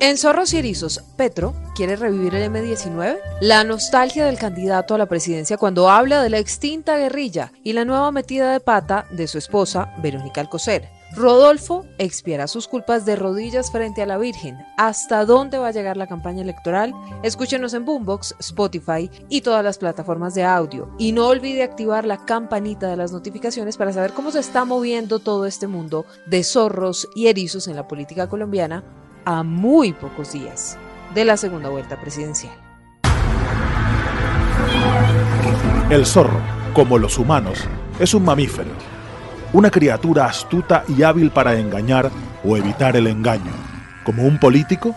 En Zorros y Erizos, Petro quiere revivir el M19, la nostalgia del candidato a la presidencia cuando habla de la extinta guerrilla y la nueva metida de pata de su esposa, Verónica Alcocer. Rodolfo expiará sus culpas de rodillas frente a la Virgen. ¿Hasta dónde va a llegar la campaña electoral? Escúchenos en Boombox, Spotify y todas las plataformas de audio. Y no olvide activar la campanita de las notificaciones para saber cómo se está moviendo todo este mundo de zorros y erizos en la política colombiana a muy pocos días de la segunda vuelta presidencial. El zorro, como los humanos, es un mamífero, una criatura astuta y hábil para engañar o evitar el engaño. Como un político,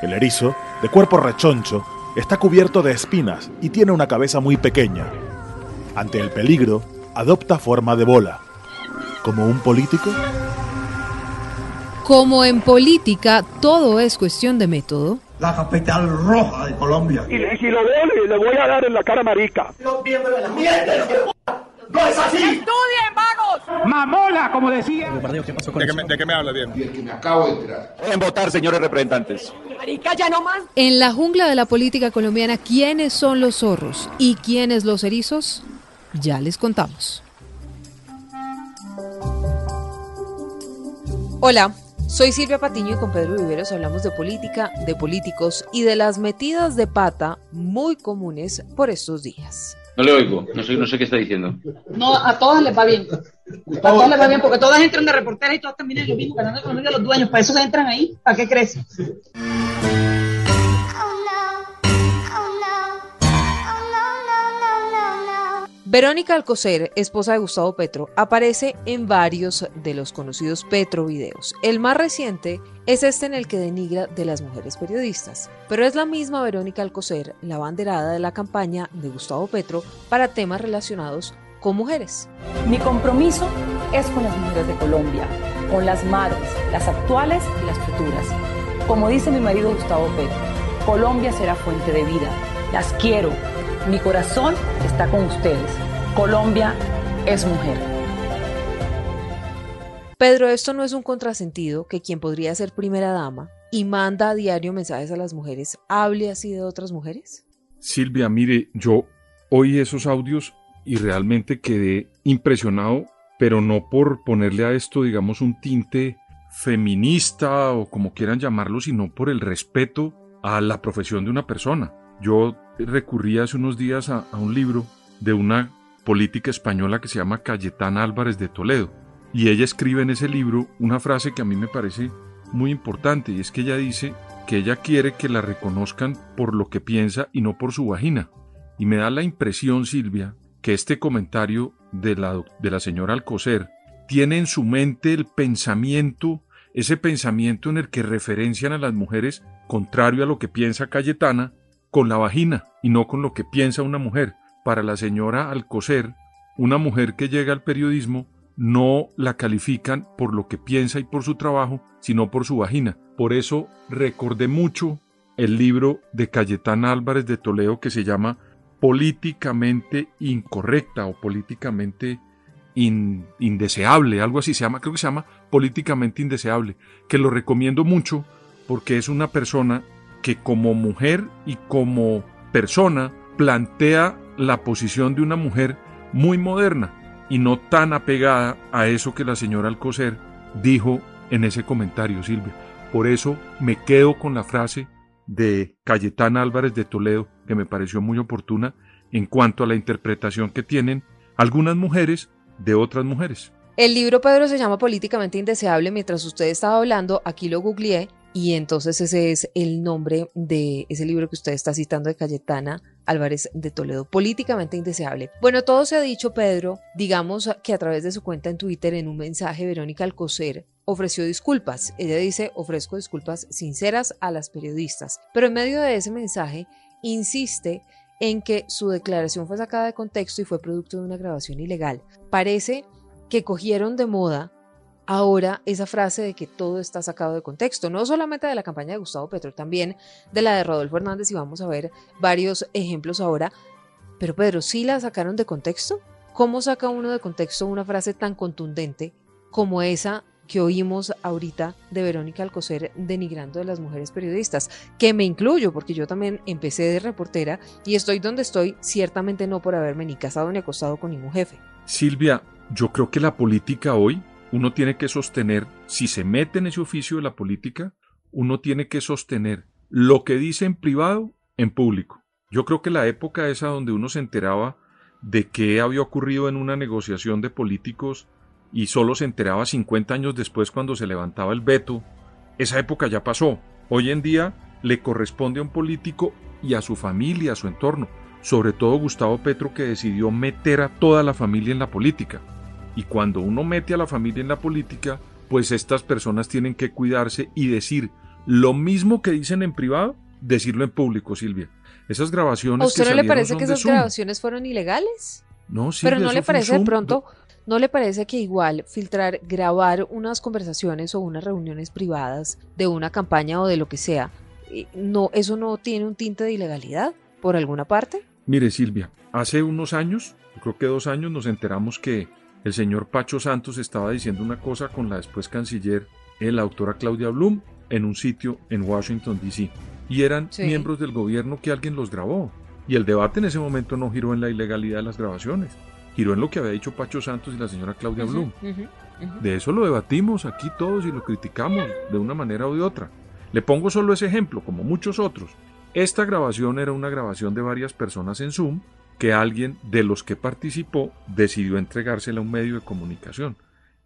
el erizo, de cuerpo rechoncho, está cubierto de espinas y tiene una cabeza muy pequeña. Ante el peligro, adopta forma de bola. Como un político, como en política todo es cuestión de método. La capital roja de Colombia. Y, si lo veo, le voy a dar en la cara marica. Los miembros de la mierda, ¡No es así! ¡Estudien, vagos! ¡Mamola, como decía! ¿Qué pasó con ¿De, qué me, ¿De qué me habla, bien? Y el que me acabo de enterar. En votar, señores representantes. Marica, ya no más. En la jungla de la política colombiana, ¿quiénes son los zorros y quiénes los erizos? Ya les contamos. Hola, soy Silvia Patiño y con Pedro Viveros hablamos de política, de políticos y de las metidas de pata muy comunes por estos días. No le oigo, no sé, no sé qué está diciendo. No, a todas les va bien. A todas les va bien porque todas entran de reporteras y todas en lo mismo, ganando economía de los dueños. Para eso se entran ahí. ¿Para qué crees? Verónica Alcocer, esposa de Gustavo Petro, aparece en varios de los conocidos Petro videos. El más reciente es este en el que denigra de las mujeres periodistas, pero es la misma Verónica Alcocer la banderada de la campaña de Gustavo Petro para temas relacionados con mujeres. Mi compromiso es con las mujeres de Colombia, con las madres, las actuales y las futuras. Como dice mi marido Gustavo Petro, Colombia será fuente de vida. Las quiero, mi corazón está con ustedes. Colombia es mujer. Pedro, esto no es un contrasentido que quien podría ser primera dama y manda a diario mensajes a las mujeres hable así de otras mujeres? Silvia, mire, yo oí esos audios y realmente quedé impresionado, pero no por ponerle a esto, digamos, un tinte feminista o como quieran llamarlo, sino por el respeto a la profesión de una persona. Yo recurrí hace unos días a, un libro de una política española que se llama Cayetana Álvarez de Toledo. Y ella escribe en ese libro una frase que a mí me parece muy importante y es que ella dice que ella quiere que la reconozcan por lo que piensa y no por su vagina. Y me da la impresión, Silvia, que este comentario de la, de la señora Alcocer tiene en su mente el pensamiento, ese pensamiento en el que referencian a las mujeres contrario a lo que piensa Cayetana, con la vagina y no con lo que piensa una mujer. Para la señora Alcocer, una mujer que llega al periodismo no la califican por lo que piensa y por su trabajo, sino por su vagina. Por eso recordé mucho el libro de Cayetana Álvarez de Toledo que se llama Políticamente Incorrecta o Políticamente Indeseable, algo así se llama, creo que se llama Políticamente Indeseable, que lo recomiendo mucho porque es una persona que como mujer y como persona plantea la posición de una mujer muy moderna y no tan apegada a eso que la señora Alcocer dijo en ese comentario, Silvia. Por eso me quedo con la frase de Cayetana Álvarez de Toledo, que me pareció muy oportuna en cuanto a la interpretación que tienen algunas mujeres de otras mujeres. El libro, Pedro, se llama Políticamente Indeseable. Mientras usted estaba hablando, aquí lo googleé y entonces ese es el nombre de ese libro que usted está citando de Cayetana Álvarez de Toledo, políticamente indeseable. Bueno, todo se ha dicho, Pedro. Digamos que a través de su cuenta en Twitter, en un mensaje, Verónica Alcocer ofreció disculpas. Ella dice, ofrezco disculpas sinceras a las periodistas. Pero en medio de ese mensaje, insiste en que su declaración fue sacada de contexto y fue producto de una grabación ilegal. Parece que cogieron de moda ahora esa frase de que todo está sacado de contexto, no solamente de la campaña de Gustavo Petro, también de la de Rodolfo Hernández y vamos a ver varios ejemplos ahora. Pero Pedro, ¿sí la sacaron de contexto? ¿Cómo saca uno de contexto una frase tan contundente como esa que oímos ahorita de Verónica Alcocer denigrando a las mujeres periodistas, que me incluyo porque yo también empecé de reportera y estoy donde estoy ciertamente no por haberme ni casado ni acostado con ningún jefe. Silvia, yo creo que la política hoy uno tiene que sostener, si se mete en ese oficio de la política, uno tiene que sostener lo que dice en privado en público. Yo creo que la época esa donde uno se enteraba de qué había ocurrido en una negociación de políticos y solo se enteraba 50 años después cuando se levantaba el veto, esa época ya pasó. Hoy en día le corresponde a un político y a su familia, a su entorno, sobre todo Gustavo Petro que decidió meter a toda la familia en la política. Y cuando uno mete a la familia en la política, pues estas personas tienen que cuidarse y decir lo mismo que dicen en privado, decirlo en público, Silvia. Esas grabaciones. ¿A usted no le parece que esas grabaciones fueron ilegales? No, Silvia, Pero no le parece de pronto, no le parece que igual filtrar, grabar unas conversaciones o unas reuniones privadas de una campaña o de lo que sea, eh, no, eso no tiene un tinte de ilegalidad por alguna parte? Mire, Silvia, hace unos años, creo que dos años, nos enteramos que el señor Pacho Santos estaba diciendo una cosa con la después canciller, la doctora Claudia Blum, en un sitio en Washington, D.C. Y eran miembros del gobierno que alguien los grabó. Y el debate en ese momento no giró en la ilegalidad de las grabaciones, giró en lo que había dicho Pacho Santos y la señora Claudia Blum. De eso lo debatimos aquí todos y lo criticamos de una manera u de otra. Le pongo solo ese ejemplo, como muchos otros. Esta grabación era una grabación de varias personas en Zoom que alguien de los que participó decidió entregársela a un medio de comunicación.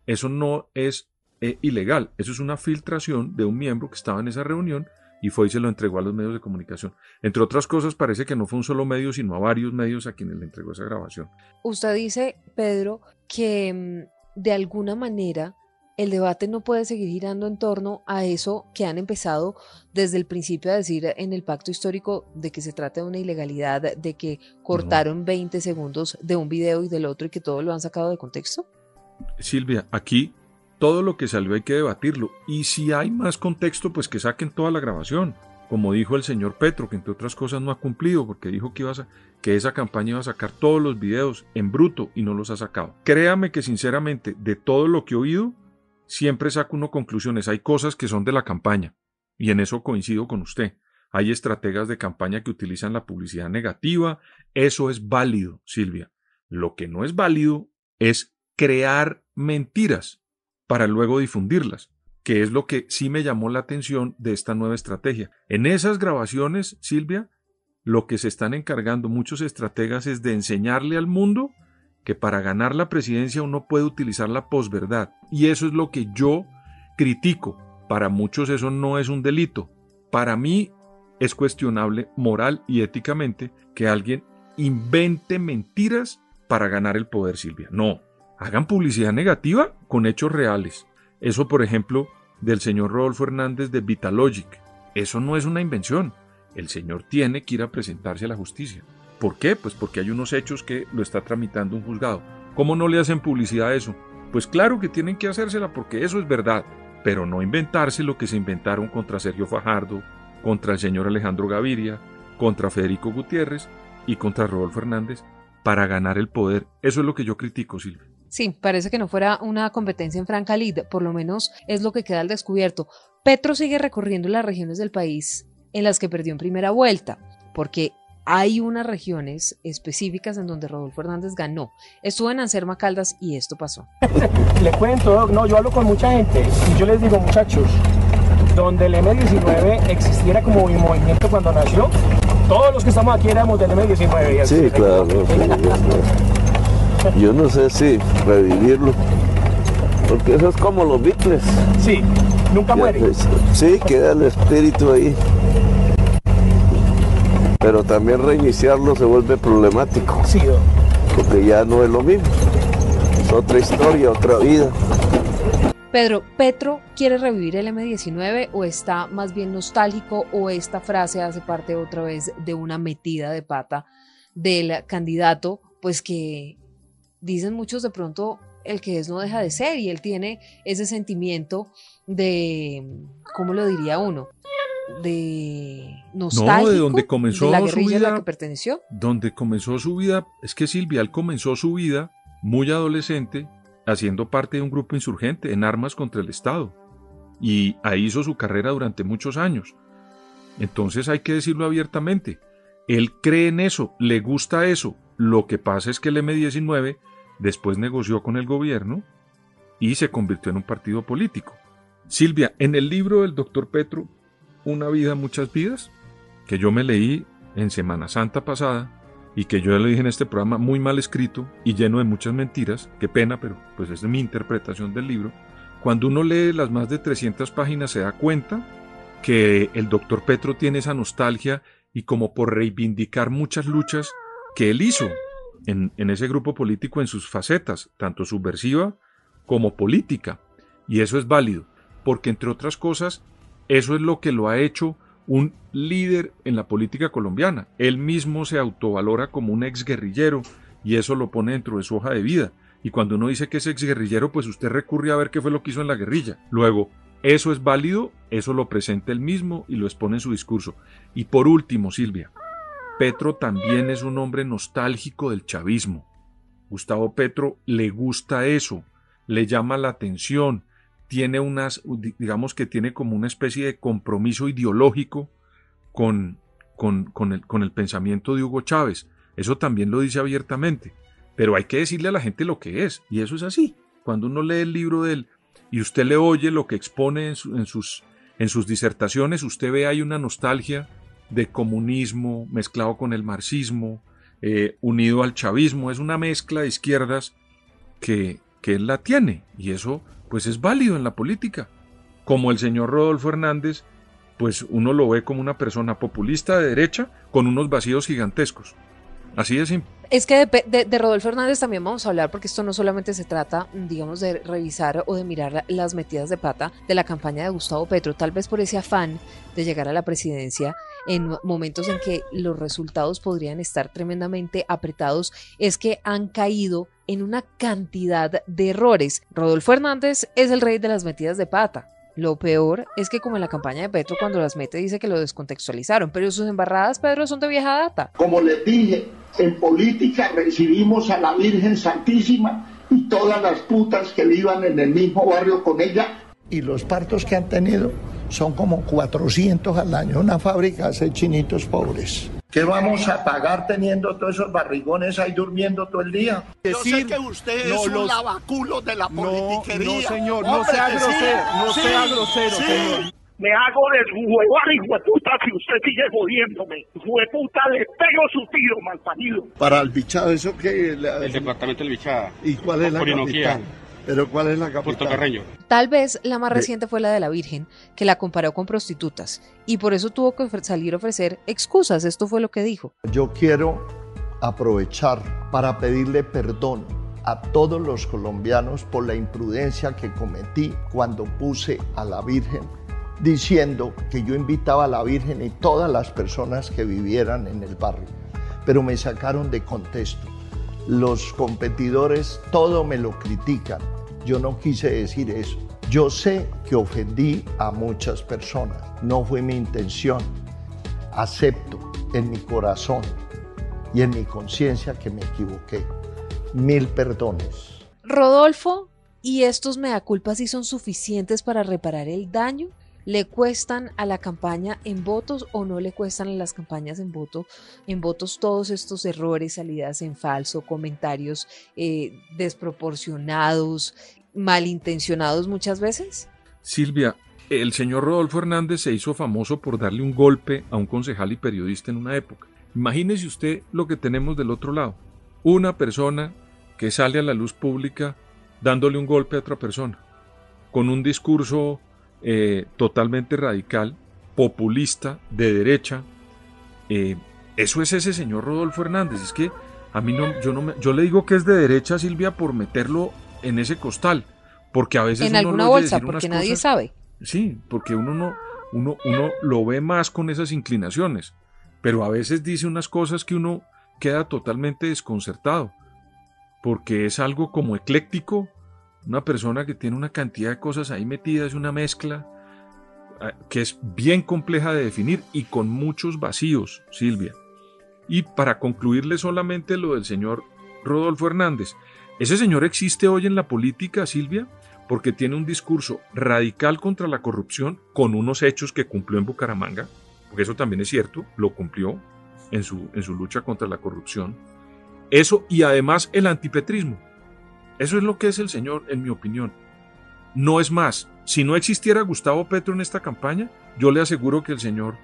Eso no es eh, ilegal, eso es una filtración de un miembro que estaba en esa reunión y fue y se lo entregó a los medios de comunicación. Entre otras cosas, parece que no fue un solo medio, sino a varios medios a quienes le entregó esa grabación. Usted dice, Pedro, que mm, de alguna manera el debate no puede seguir girando en torno a eso que han empezado desde el principio a decir en el pacto histórico de que se trata de una ilegalidad, de que cortaron 20 segundos de un video y del otro y que todo lo han sacado de contexto? Silvia, aquí todo lo que salió hay que debatirlo y si hay más contexto, pues que saquen toda la grabación. Como dijo el señor Petro, que entre otras cosas no ha cumplido porque dijo que, iba a, que esa campaña iba a sacar todos los videos en bruto y no los ha sacado. Créame que sinceramente de todo lo que he oído, siempre saco uno conclusiones. Hay cosas que son de la campaña, y en eso coincido con usted. Hay estrategas de campaña que utilizan la publicidad negativa. Eso es válido, Silvia. Lo que no es válido es crear mentiras para luego difundirlas, que es lo que sí me llamó la atención de esta nueva estrategia. En esas grabaciones, Silvia, lo que se están encargando muchos estrategas es de enseñarle al mundo que para ganar la presidencia uno puede utilizar la posverdad. Y eso es lo que yo critico. Para muchos eso no es un delito. Para mí es cuestionable moral y éticamente que alguien invente mentiras para ganar el poder, Silvia. No, hagan publicidad negativa con hechos reales. Eso, por ejemplo, del señor Rodolfo Hernández de Vitalogic. Eso no es una invención. El señor tiene que ir a presentarse a la justicia. ¿Por qué? Pues porque hay unos hechos que lo está tramitando un juzgado. ¿Cómo no le hacen publicidad a eso? Pues claro que tienen que hacérsela porque eso es verdad, pero no inventarse lo que se inventaron contra Sergio Fajardo, contra el señor Alejandro Gaviria, contra Federico Gutiérrez y contra Rodolfo Hernández para ganar el poder. Eso es lo que yo critico, Silvia. Sí, parece que no fuera una competencia en franca lid, por lo menos es lo que queda al descubierto. Petro sigue recorriendo las regiones del país en las que perdió en primera vuelta, porque hay unas regiones específicas en donde Rodolfo Hernández ganó. Estuvo en Anserma Caldas y esto pasó. Le cuento, no, yo hablo con mucha gente y yo les digo, muchachos, donde el M19 existiera como mi movimiento cuando nació, todos los que estamos aquí éramos del M19. Sí, claro. yo no sé si revivirlo, porque eso es como los Beatles. Sí, nunca muere. Sí, queda el espíritu ahí pero también reiniciarlo se vuelve problemático. Sí, porque ya no es lo mismo. Es otra historia, otra vida. Pedro, ¿Petro quiere revivir el M19 o está más bien nostálgico o esta frase hace parte otra vez de una metida de pata del candidato? Pues que dicen muchos de pronto el que es no deja de ser y él tiene ese sentimiento de, ¿cómo lo diría uno? De nostálgico no, de donde comenzó la su vida, a la que perteneció. Donde comenzó su vida, es que Silvia, él comenzó su vida muy adolescente haciendo parte de un grupo insurgente en armas contra el Estado. Y ahí hizo su carrera durante muchos años. Entonces hay que decirlo abiertamente. Él cree en eso, le gusta eso. Lo que pasa es que el M-19 después negoció con el gobierno y se convirtió en un partido político. Silvia, en el libro del doctor Petro, Una vida, muchas vidas, que yo me leí en Semana Santa pasada y que yo le dije en este programa muy mal escrito y lleno de muchas mentiras, qué pena, pero pues es mi interpretación del libro, cuando uno lee las más de 300 páginas se da cuenta que el doctor Petro tiene esa nostalgia y como por reivindicar muchas luchas que él hizo en, en ese grupo político en sus facetas, tanto subversiva como política. Y eso es válido, porque entre otras cosas, eso es lo que lo ha hecho un líder en la política colombiana. Él mismo se autovalora como un exguerrillero y eso lo pone dentro de su hoja de vida. Y cuando uno dice que es exguerrillero, pues usted recurre a ver qué fue lo que hizo en la guerrilla. Luego, eso es válido, eso lo presenta él mismo y lo expone en su discurso. Y por último, Silvia, Petro también es un hombre nostálgico del chavismo. Gustavo Petro le gusta eso, le llama la atención, tiene unas, digamos que tiene como una especie de compromiso ideológico con, con, el, con el pensamiento de Hugo Chávez. Eso también lo dice abiertamente. Pero hay que decirle a la gente lo que es, y eso es así. Cuando uno lee el libro de él y usted le oye lo que expone en, sus, en sus disertaciones, usted ve hay una nostalgia de comunismo mezclado con el marxismo, eh, unido al chavismo, es una mezcla de izquierdas que, que él la tiene y eso pues es válido en la política. Como el señor Rodolfo Hernández, pues uno lo ve como una persona populista de derecha con unos vacíos gigantescos. Así simple. Es que de, de, Rodolfo Hernández también vamos a hablar porque esto no solamente se trata, digamos, de revisar o de mirar las metidas de pata de la campaña de Gustavo Petro, tal vez por ese afán de llegar a la presidencia en momentos en que los resultados podrían estar tremendamente apretados, es que han caído en una cantidad de errores. Rodolfo Hernández es el rey de las metidas de pata. Lo peor es que como en la campaña de Petro cuando las mete dice que lo descontextualizaron, pero sus embarradas, Pedro, son de vieja data. Como les dije, en política recibimos a la Virgen Santísima y todas las putas que vivan en el mismo barrio con ella. Y los partos que han tenido son como 400 al año. Una fábrica hace chinitos pobres. ¿Qué vamos a pagar teniendo todos esos barrigones ahí durmiendo todo el día? Decir, Yo sé que usted es un lavaculo de la politiquería. No, señor, no sea grosero, no sea grosero, señor. Me hago de huevar, hijo de puta, si usted sigue jodiéndome. Hijo de puta, le pego su tiro, malparido. Para el bichado, ¿eso qué? El departamento del bichada. ¿Y cuál es la capital? ¿Pero cuál es la capital? Puerto Carreño. Tal vez la más reciente fue la de la Virgen, que la comparó con prostitutas, y por eso tuvo que salir a ofrecer excusas. Esto fue lo que dijo. Yo quiero aprovechar para pedirle perdón a todos los colombianos por la imprudencia que cometí cuando puse a la Virgen diciendo que yo invitaba a la Virgen y todas las personas que vivieran en el barrio, pero me sacaron de contexto. Los competidores todo me lo critican. Yo no quise decir eso. Yo sé que ofendí a muchas personas. No fue mi intención. Acepto en mi corazón y en mi conciencia que me equivoqué. Mil perdones. Rodolfo, ¿y estos mea culpas sí son suficientes para reparar el daño? ¿Le cuestan a la campaña en votos o no le cuestan a las campañas en, voto, en votos todos estos errores, salidas en falso, comentarios eh, desproporcionados, malintencionados muchas veces? Silvia, el señor Rodolfo Hernández se hizo famoso por darle un golpe a un concejal y periodista en una época. Imagínese usted lo que tenemos del otro lado. Una persona que sale a la luz pública dándole un golpe a otra persona, con un discurso eh, totalmente radical, populista, de derecha. Eh, eso es ese señor Rodolfo Hernández. Es que a mí no, yo no me, yo le digo que es de derecha, Silvia, por meterlo en ese costal, porque a veces en alguna bolsa, porque nadie sabe. Sí, porque uno no, uno, uno lo ve más con esas inclinaciones, pero a veces dice unas cosas que uno queda totalmente desconcertado, porque es algo como ecléctico, una persona que tiene una cantidad de cosas ahí metidas, una mezcla ah, que es bien compleja de definir y con muchos vacíos, Silvia. Y para concluirle solamente lo del señor Rodolfo Hernández, Ese señor existe hoy en la política, Silvia, porque tiene un discurso radical contra la corrupción con unos hechos que cumplió en Bucaramanga, porque eso también es cierto, lo cumplió en su, en su lucha contra la corrupción. Eso y además el antipetrismo. Eso es lo que es el señor, en mi opinión. No es más, si no existiera Gustavo Petro en esta campaña, yo le aseguro que el señor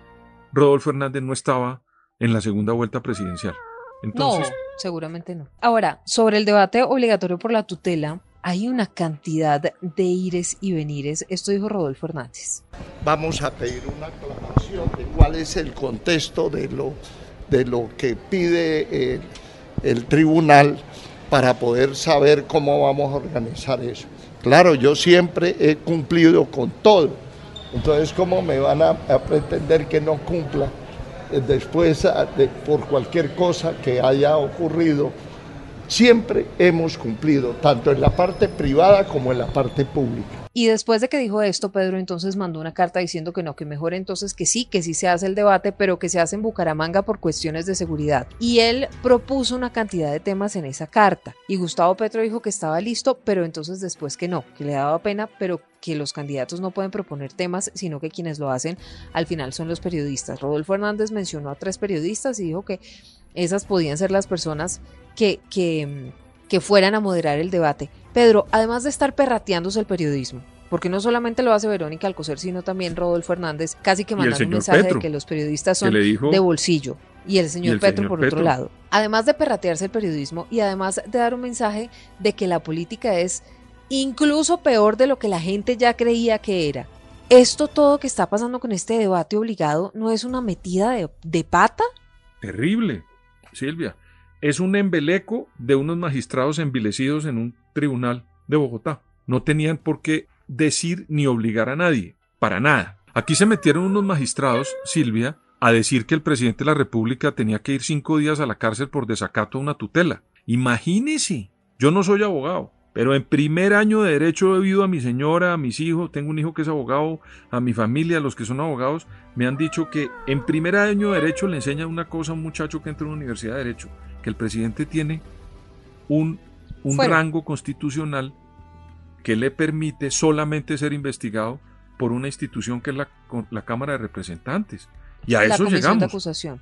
Rodolfo Hernández no estaba en la segunda vuelta presidencial. Entonces, no, seguramente no. Ahora, sobre el debate obligatorio por la tutela, hay una cantidad de ires y venires. Esto dijo Rodolfo Hernández. Vamos a pedir una aclaración de cuál es el contexto de lo, de lo que pide el, el tribunal para poder saber cómo vamos a organizar eso. Claro, yo siempre he cumplido con todo. Entonces, ¿cómo me van a, pretender que no cumpla eh, después de, por cualquier cosa que haya ocurrido? Siempre hemos cumplido, tanto en la parte privada como en la parte pública. Y después de que dijo esto, Pedro entonces mandó una carta diciendo que no, que mejor entonces que sí, que sí se hace el debate, pero que se hace en Bucaramanga por cuestiones de seguridad. Y él propuso una cantidad de temas en esa carta. Y Gustavo Petro dijo que estaba listo, pero entonces después que no, que le daba pena, pero que los candidatos no pueden proponer temas, sino que quienes lo hacen al final son los periodistas. Rodolfo Hernández mencionó a tres periodistas y dijo que esas podían ser las personas que, que, que fueran a moderar el debate. Pedro, además de estar perrateándose el periodismo, porque no solamente lo hace Verónica Alcocer, sino también Rodolfo Hernández, casi que mandando un mensaje Petro, de que los periodistas son de bolsillo. Y el señor y el Petro señor por Petro. otro lado. Además de perratearse el periodismo y además de dar un mensaje de que la política es incluso peor de lo que la gente ya creía que era. Esto todo que está pasando con este debate obligado no es una metida de, de pata. Terrible, Silvia. Es un embeleco de unos magistrados envilecidos en un tribunal de Bogotá. No tenían por qué decir ni obligar a nadie, para nada. Aquí se metieron unos magistrados, Silvia, a decir que el presidente de la República tenía que ir cinco días a la cárcel por desacato a una tutela. Imagínese, yo no soy abogado, pero en primer año de derecho he oído a mi señora, a mis hijos, tengo un hijo que es abogado, a mi familia, a los que son abogados, me han dicho que en primer año de derecho le enseña una cosa a un muchacho que entra a una universidad de derecho, que el presidente tiene un, un rango constitucional que le permite solamente ser investigado por una institución que es la, la Cámara de Representantes. Y a la eso de llegamos. acusación.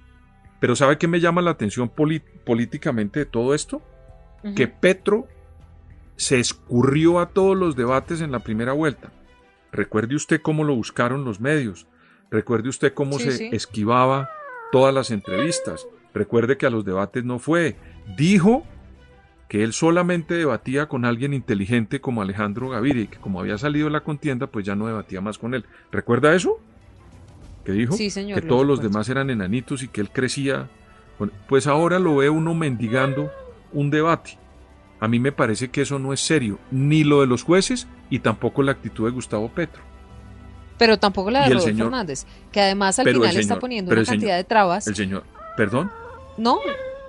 Pero ¿sabe qué me llama la atención políticamente de todo esto? Que Petro se escurrió a todos los debates en la primera vuelta. Recuerde usted cómo lo buscaron los medios. Recuerde usted cómo Sí, se sí. esquivaba todas las entrevistas. Recuerde que a los debates no fue. Dijo que él solamente debatía con alguien inteligente como Alejandro Gaviria y que como había salido de la contienda, pues ya no debatía más con él. ¿Recuerda eso? Que dijo Sí, señor, que lo todos los demás eran enanitos y que él crecía. Pues ahora lo ve uno mendigando un debate. A mí me parece que eso no es serio, ni lo de los jueces y tampoco la actitud de Gustavo Petro. Pero tampoco la de Rodolfo señor- Hernández, que además al final está poniendo una señor- cantidad de trabas. El señor, perdón, No,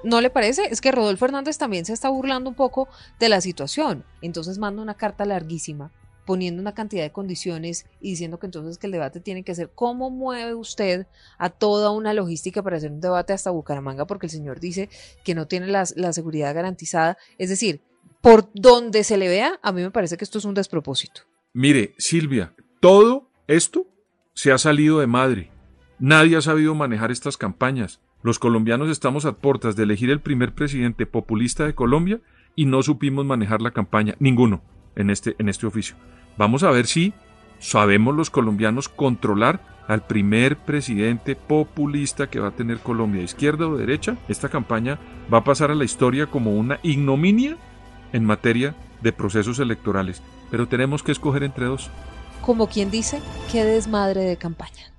¿no le parece? Es que Rodolfo Hernández también se está burlando un poco de la situación. Entonces manda una carta larguísima poniendo una cantidad de condiciones y diciendo que entonces que el debate tiene que ser cómo mueve usted a toda una logística para hacer un debate hasta Bucaramanga porque el señor dice que no tiene las- la seguridad garantizada. Es decir, por donde se le vea, a mí me parece que esto es un despropósito. Mire, Silvia, todo esto se ha salido de madre. Nadie ha sabido manejar estas campañas. Los colombianos estamos a puertas de elegir el primer presidente populista de Colombia y no supimos manejar la campaña, ninguno, en este, en este oficio. Vamos a ver si sabemos los colombianos controlar al primer presidente populista que va a tener Colombia, izquierda o derecha. Esta campaña va a pasar a la historia como una ignominia en materia de procesos electorales, pero tenemos que escoger entre dos. Como quien dice, qué desmadre de campaña.